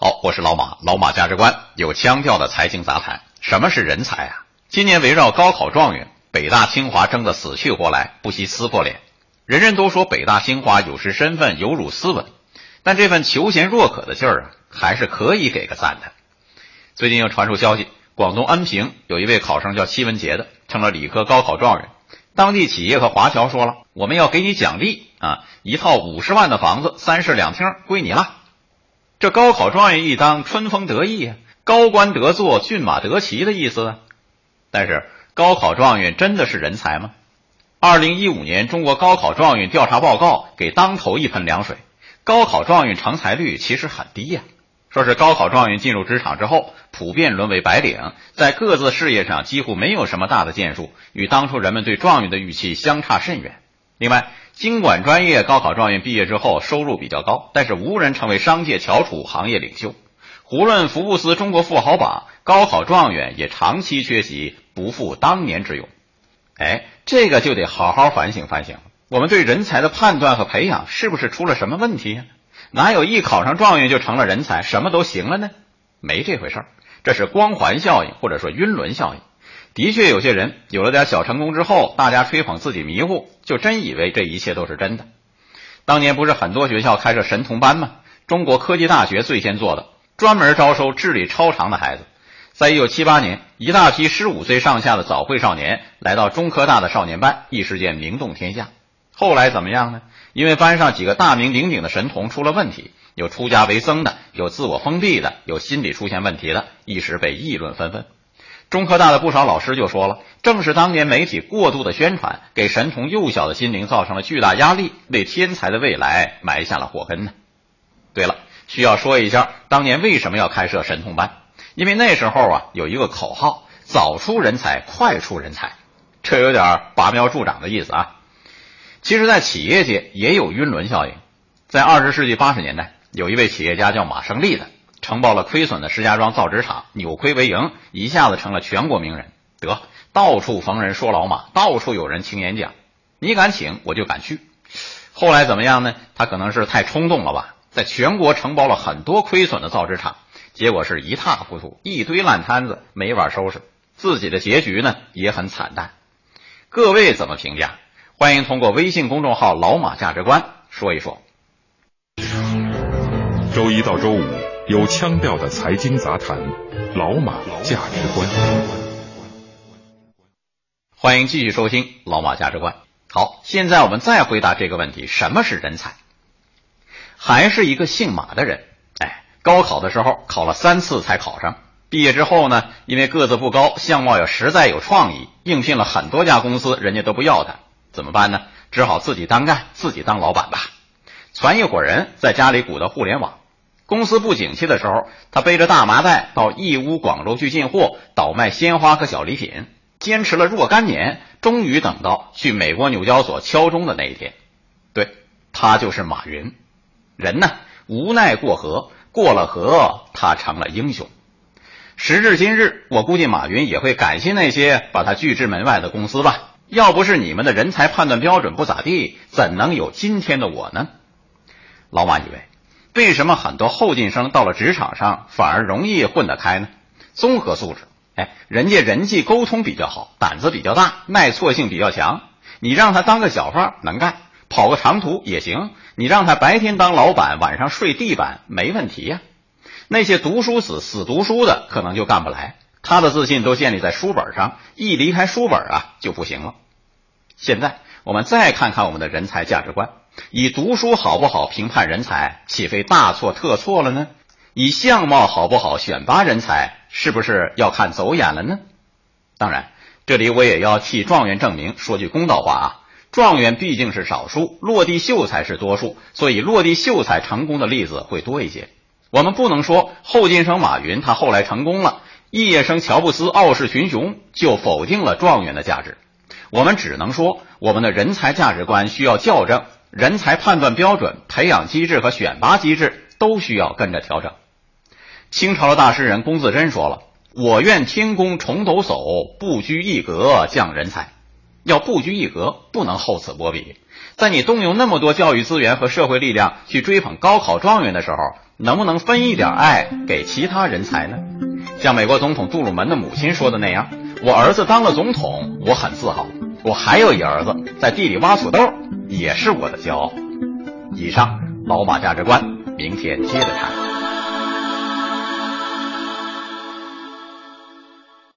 好，我是老马，老马价值观有腔调的财经杂谈。什么是人才啊？今年围绕高考状元，北大清华争得死去活来，不惜撕破脸。人人都说北大清华有失身份，有辱斯文，但这份求贤若渴的劲儿啊，还是可以给个赞的。最近又传出消息，广东恩平有一位考生叫戚文杰的，成了理科高考状元。当地企业和华侨说了，我们要给你奖励啊，一套五十万的房子，三室两厅，归你了。这高考状元一当，春风得意啊，高官得坐，骏马得骑的意思。但是，高考状元真的是人才吗？二零一五年中国高考状元调查报告给当头一盆凉水，高考状元成才率其实很低呀。说是高考状元进入职场之后，普遍沦为白领，在各自事业上几乎没有什么大的建树，与当初人们对状元的预期相差甚远。另外，经管专业高考状元毕业之后收入比较高，但是无人成为商界翘楚、行业领袖。胡润福布斯中国富豪榜，高考状元也长期缺席，不复当年之勇。哎，这个就得好好反省反省了。我们对人才的判断和培养是不是出了什么问题呀？哪有一考上状元就成了人才，什么都行了呢？没这回事儿，这是光环效应或者说晕轮效应。的确，有些人有了点小成功之后，大家吹捧自己迷糊，就真以为这一切都是真的。当年不是很多学校开设神童班吗？中国科技大学最先做的，专门招收智力超常的孩子。在一九七八年，一大批十五岁上下的早会少年来到中科大的少年班，一时间名动天下。后来怎么样呢？因为班上几个大名鼎鼎的神童出了问题，有出家为僧的，有自我封闭的，有心理出现问题的，一时被议论纷纷。中科大的不少老师就说了，正是当年媒体过度的宣传，给神童幼小的心灵造成了巨大压力，为天才的未来埋下了祸根呢。对了，需要说一下，当年为什么要开设神童班？因为那时候啊，有一个口号：早出人才，快出人才。这有点拔苗助长的意思啊。其实，在企业界也有晕轮效应。在二十世纪八十年代，有一位企业家叫马胜利的。承包了亏损的石家庄造纸厂，扭亏为盈，一下子成了全国名人。得，到处逢人说老马，到处有人听演讲。你敢请，我就敢去。后来怎么样呢？他可能是太冲动了吧，在全国承包了很多亏损的造纸厂，结果是一塌糊涂，一堆烂摊子，没法收拾。自己的结局呢，也很惨淡。各位怎么评价？欢迎通过微信公众号“老马价值观”说一说。周一到周五。有腔调的财经杂谈，老马价值观。欢迎继续收听老马价值观。好，现在我们再回答这个问题：什么是人才？还是一个姓马的人。哎，高考的时候考了三次才考上，毕业之后呢，因为个子不高，相貌又实在有创意，应聘了很多家公司，人家都不要他，怎么办呢？只好自己单干，自己当老板吧。攒一伙人在家里鼓捣互联网。公司不景气的时候，他背着大麻袋到义乌、广州去进货，倒卖鲜花和小礼品，坚持了若干年，终于等到去美国纽交所敲钟的那一天。对他就是马云。人呢，无奈过河，过了河，他成了英雄。时至今日，我估计马云也会感谢那些把他拒之门外的公司吧。要不是你们的人才判断标准不咋地，怎能有今天的我呢？老马以为。为什么很多后进生到了职场上反而容易混得开呢？综合素质，哎，人家人际沟通比较好，胆子比较大，耐挫性比较强。你让他当个小贩能干，跑个长途也行。你让他白天当老板，晚上睡地板没问题呀。那些读书死死读书的可能就干不来，他的自信都建立在书本上，一离开书本啊就不行了。现在我们再看看我们的人才价值观。以读书好不好评判人才，岂非大错特错了呢？以相貌好不好选拔人才，是不是要看走眼了呢？当然，这里我也要替状元证明，说句公道话啊，状元毕竟是少数，落地秀才是多数，所以落地秀才成功的例子会多一些。我们不能说后进生马云他后来成功了，肄业生乔布斯傲视群雄就否定了状元的价值。我们只能说，我们的人才价值观需要校正，人才判断标准、培养机制和选拔机制都需要跟着调整。清朝的大诗人龚自珍说了：“我愿天公重抖擞，不拘一格降人才。”要不拘一格，不能厚此薄彼。在你动用那么多教育资源和社会力量去追捧高考状元的时候，能不能分一点爱给其他人才呢？像美国总统杜鲁门的母亲说的那样：“我儿子当了总统，我很自豪。我还有一儿子在地里挖土豆，也是我的骄傲。”以上老马价值观，明天接着谈。